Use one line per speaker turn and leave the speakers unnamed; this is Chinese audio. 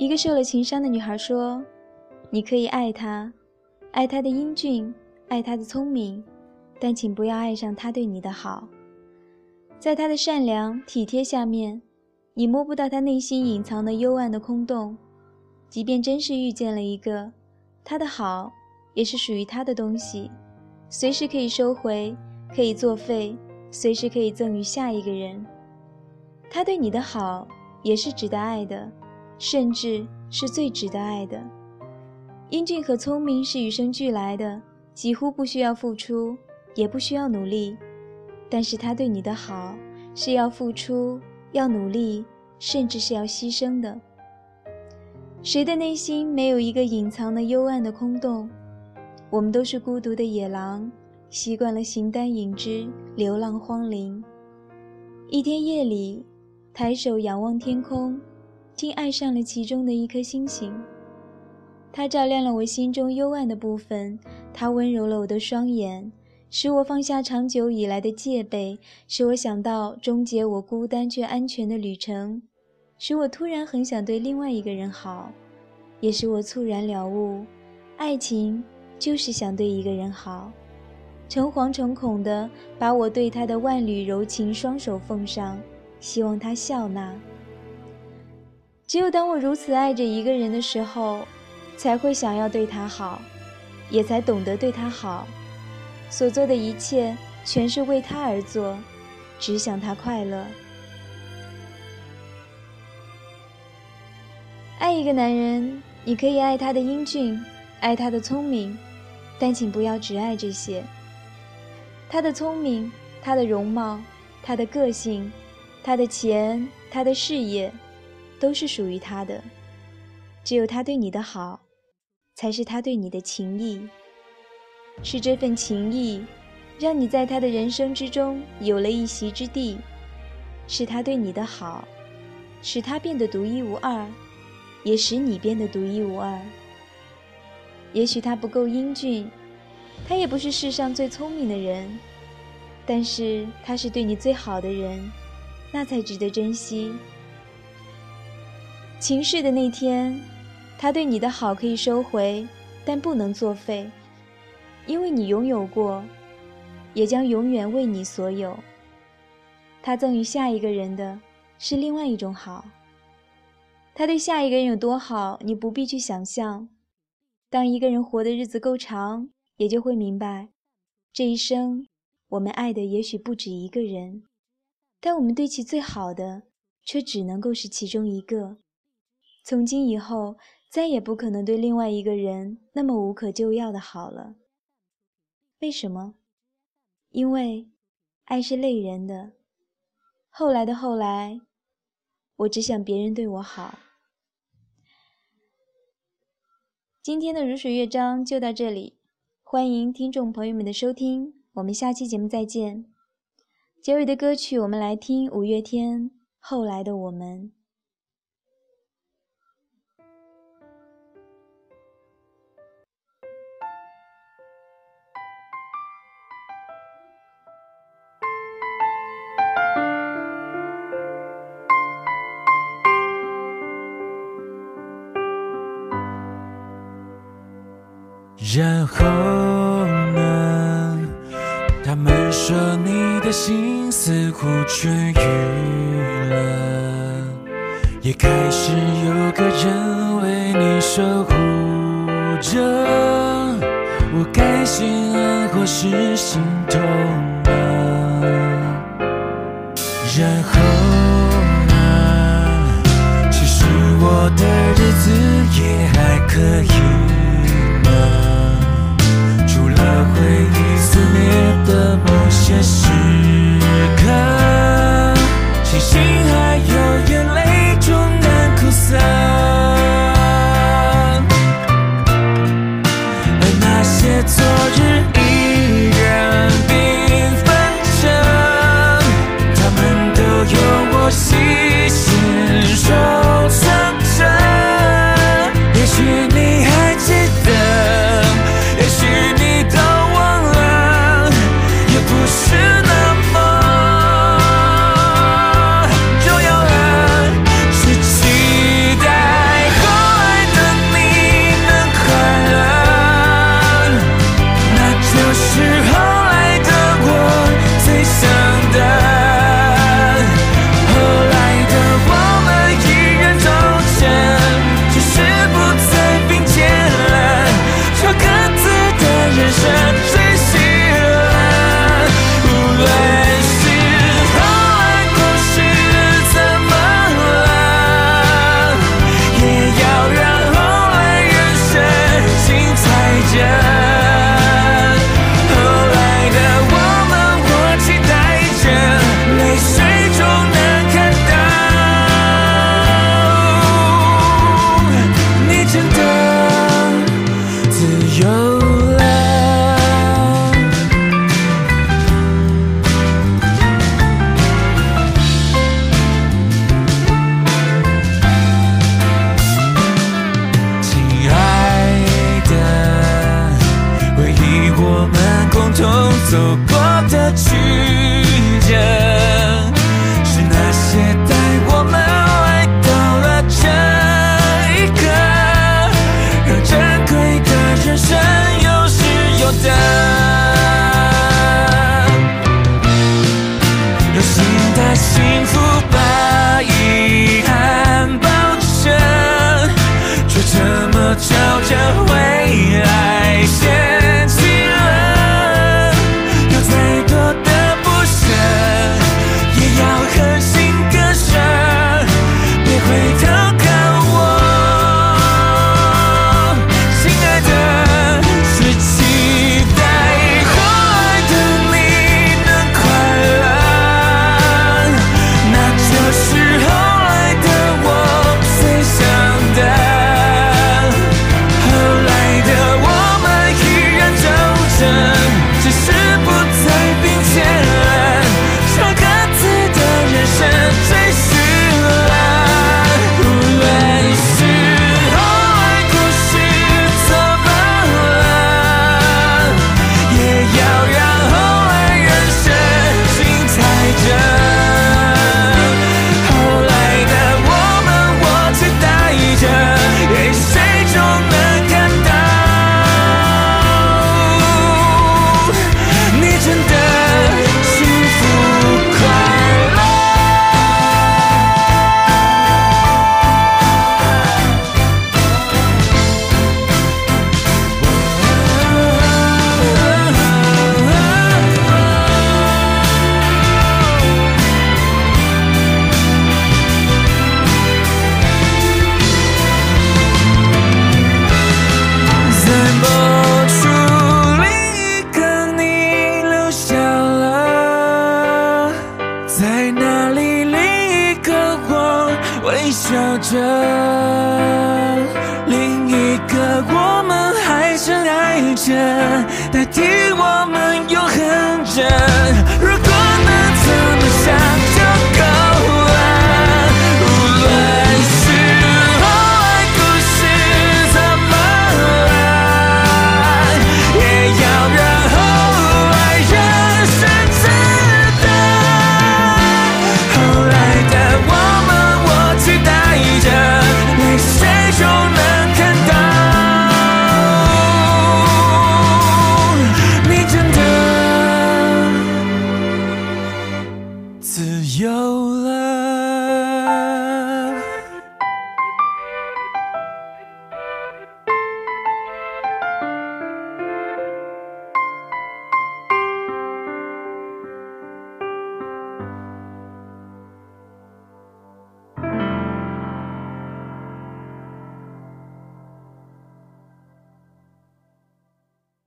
一个受了情伤的女孩说：“你可以爱他，爱他的英俊，爱他的聪明，但请不要爱上他对你的好。在他的善良体贴下面，你摸不到他内心隐藏的幽暗的空洞。即便真是遇见了一个，他的好也是属于他的东西，随时可以收回，可以作废，随时可以赠予下一个人。他对你的好也是值得爱的。”甚至是最值得爱的。英俊和聪明是与生俱来的，几乎不需要付出，也不需要努力。但是他对你的好是要付出、要努力，甚至是要牺牲的。谁的内心没有一个隐藏的幽暗的空洞？我们都是孤独的野狼，习惯了形单影只，流浪荒林。一天夜里，抬手仰望天空。竟爱上了其中的一颗星星，它照亮了我心中幽暗的部分，它温柔了我的双眼，使我放下长久以来的戒备，使我想到终结我孤单却安全的旅程，使我突然很想对另外一个人好，也使我猝然了悟，爱情就是想对一个人好，诚惶诚恐地把我对他的万缕柔情双手奉上，希望他笑纳。只有当我如此爱着一个人的时候，才会想要对他好，也才懂得对他好。所做的一切全是为他而做，只想他快乐。爱一个男人，你可以爱他的英俊，爱他的聪明，但请不要只爱这些。他的聪明，他的容貌，他的个性，他的钱，他的事业。都是属于他的，只有他对你的好，才是他对你的情谊。是这份情谊，让你在他的人生之中有了一席之地；是他对你的好，使他变得独一无二，也使你变得独一无二。也许他不够英俊，他也不是世上最聪明的人，但是他是对你最好的人，那才值得珍惜。情逝的那天，他对你的好可以收回，但不能作废，因为你拥有过，也将永远为你所有。他赠予下一个人的是另外一种好。他对下一个人有多好，你不必去想象。当一个人活的日子够长，也就会明白，这一生我们爱的也许不止一个人，但我们对其最好的，却只能够是其中一个。从今以后，再也不可能对另外一个人那么无可救药的好了。为什么？因为爱是累人的。后来的后来，我只想别人对我好。今天的如水乐章就到这里，欢迎听众朋友们的收听，我们下期节目再见。结尾的歌曲，我们来听五月天《后来的我们》。
然后呢？他们说你的心似乎痊愈了，也开始有个人为你守护着。我该心安或是心痛呢？然后呢？其实我的日子也还可以。撕裂的某些时刻，庆幸还有笑着，另一个我们还深爱着，代替我们永恒着。